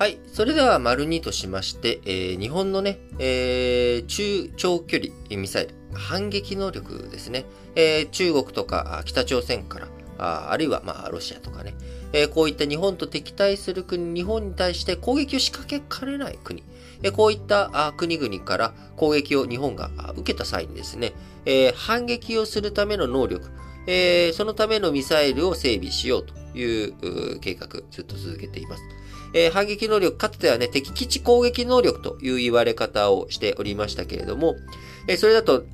はい。それでは、丸2としまして、えー日本のね、えー中長距離ミサイル、反撃能力ですね。えー中国とか北朝鮮から、ああるいは、まあ、ロシアとかね、えーこういった日本と敵対する国、日本に対して攻撃を仕掛けかねない国、えーこういったあ国々から攻撃を日本が受けた際にですね、えー反撃をするための能力、えーそのためのミサイルを整備しようという計画、ずっと続けています。えー反撃能力、かつてはね、敵基地攻撃能力という言われ方をしておりましたけれども、えーそれだと、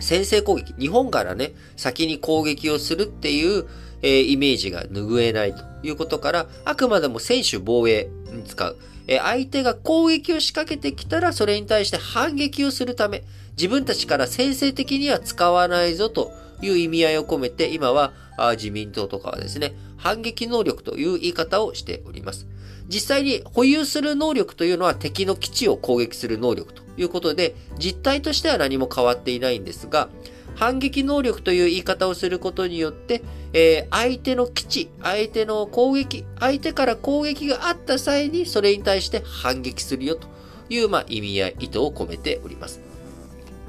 先制攻撃、日本からね、先に攻撃をするっていう、えーイメージが拭えないということから、あくまでも選手防衛に使う。えー相手が攻撃を仕掛けてきたら、それに対して反撃をするため、自分たちから先制的には使わないぞという意味合いを込めて、今は自民党とかはですね、反撃能力という言い方をしております。実際に保有する能力というのは敵の基地を攻撃する能力ということで、実態としては何も変わっていないんですが、反撃能力という言い方をすることによって、えー相手の基地、相手の攻撃、相手から攻撃があった際にそれに対して反撃するよという、まあ、意味合い、意図を込めております。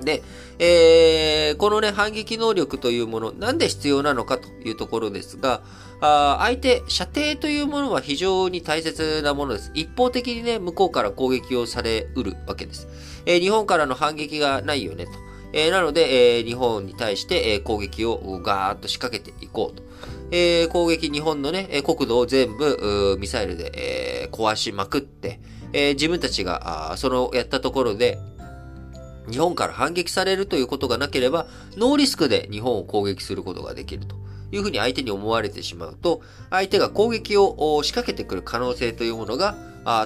で、えーこのね、反撃能力というもの、なんで必要なのかというところですが、あ相手、射程というものは非常に大切なものです。一方的にね、向こうから攻撃をされうるわけです。えー日本からの反撃がないよねと。えーなので、えー日本に対して、えー攻撃をガーッと仕掛けていこうと。えー攻撃、日本のね、国土を全部ミサイルで、えー壊しまくって、えー自分たちがあそのやったところで、日本から反撃されるということがなければ、ノーリスクで日本を攻撃することができるというふうに相手に思われてしまうと、相手が攻撃を仕掛けてくる可能性というものが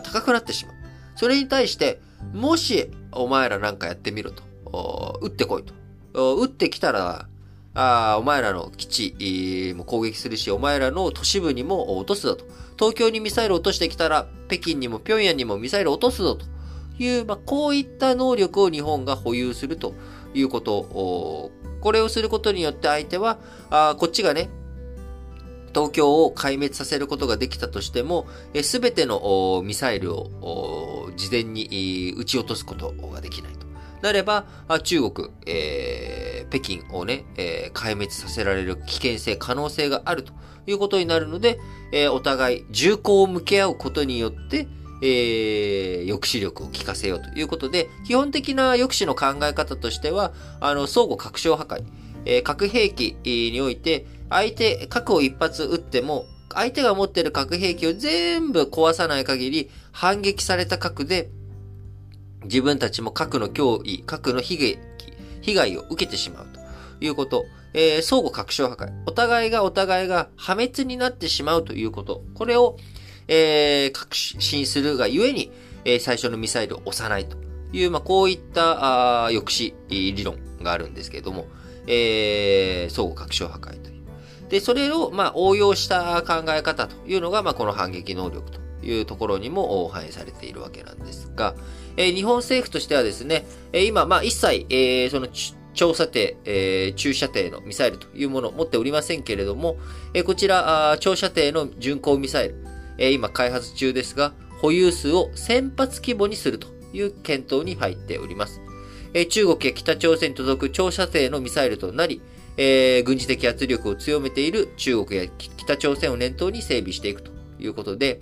高くなってしまう。それに対して、もしお前らなんかやってみろと、撃ってこいと。撃ってきたら、あお前らの基地も攻撃するし、お前らの都市部にも落とすぞと。東京にミサイル落としてきたら、北京にも平壌にもミサイル落とすぞという、まあ、こういった能力を日本が保有するということおこれをすることによって相手は、あーこっちがね、東京を壊滅させることができたとしても、すべてのミサイルを事前に撃ち落とすことができないと。なれば、中国、えー北京をね、えー壊滅させられる危険性、可能性があるということになるので、えーお互い銃口を向け合うことによって、えー抑止力を効かせようということで、基本的な抑止の考え方としては、あの、相互拡張破壊。えー核兵器において、相手、核を一発撃っても、相手が持っている核兵器を全部壊さない限り、反撃された核で、自分たちも核の脅威、核の被害、被害を受けてしまうということ。えー相互拡張破壊。お互いがお互いが破滅になってしまうということ。これを、えー確信するがゆえに、えー最初のミサイルを押さないという、まあ、こういったあ抑止理論があるんですけれども、えー相互拡張破壊という。で、それを、まあ、応用した考え方というのが、まあ、この反撃能力というところにも反映されているわけなんですが、えー日本政府としてはですね、えー今、まあ、一切、えーその、ち長射程、えー中射程のミサイルというものを持っておりませんけれども、えーこちら、あ長射程の巡航ミサイル、え今開発中ですが、保有数を1000発規模にするという検討に入っております。え中国や北朝鮮に届く長射程のミサイルとなり、え軍事的圧力を強めている中国や北朝鮮を念頭に整備していくということで、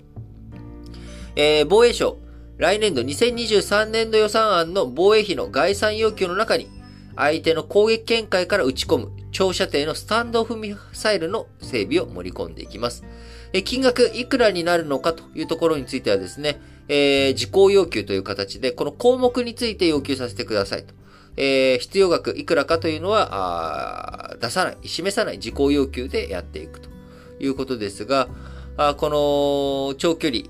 え防衛省、来年度2023年度予算案の防衛費の概算要求の中に、相手の攻撃見解から撃ち込む長射程のスタンドオフミサイルの整備を盛り込んでいきます。え金額いくらになるのかというところについてはですね、えー事項要求という形で、この項目について要求させてくださいと。えー必要額いくらかというのは、出さない、示さない事項要求でやっていくということですが、あこの長距離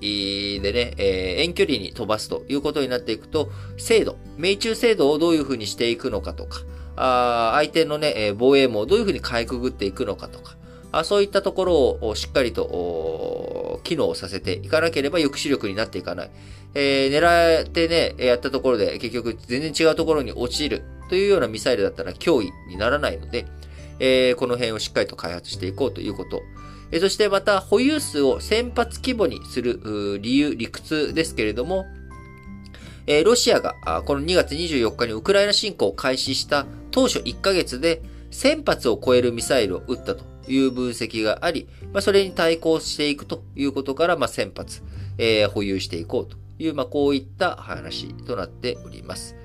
でね、えー遠距離に飛ばすということになっていくと、精度、命中精度をどういうふうにしていくのかとか、あ相手のね、え防衛網をどういうふうにかいくぐっていくのかとか、あそういったところをしっかりと機能させていかなければ抑止力になっていかない。えー狙ってね、やったところで結局全然違うところに落ちるというようなミサイルだったら脅威にならないので、えー、この辺をしっかりと開発していこうということ。そしてまた保有数を先発規模にする理由、理屈ですけれども、ロシアがこの2月24日にウクライナ侵攻を開始した当初1ヶ月で1000発を超えるミサイルを撃ったという分析があり、まあ、それに対抗していくということから、まあ、1000発、えー、保有していこうという、まあ、こういった話となっております。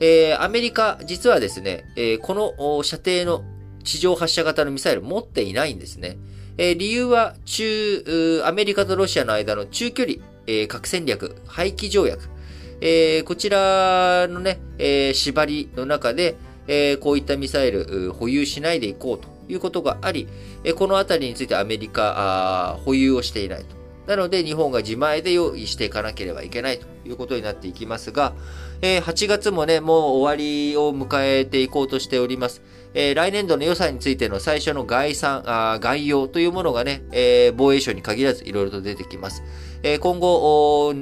えー、アメリカ、実はですね、えー、この射程の地上発射型のミサイル持っていないんですね。え、理由は中、アメリカとロシアの間の中距離、え、核戦略、廃棄条約、え、こちらのね、え、縛りの中で、え、こういったミサイル保有しないでいこうということがあり、え、このあたりについてアメリカ保有をしていないと。なので日本が自前で用意していかなければいけないということになっていきますが、えー、8月もね、もう終わりを迎えていこうとしております。えー、来年度の予算についての最初の概算、あ概要というものがね、えー、防衛省に限らずいろいろと出てきます。えー、今後、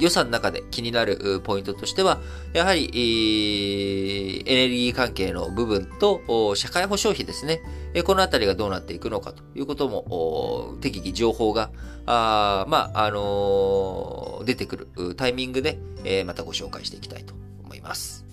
予算の中で気になるポイントとしては、やはり、エネルギー関係の部分と、社会保障費ですね。このあたりがどうなっていくのかということも、適宜情報が、あまあ、あのー、出てくるタイミングで、えまたご紹介していきたいと思います。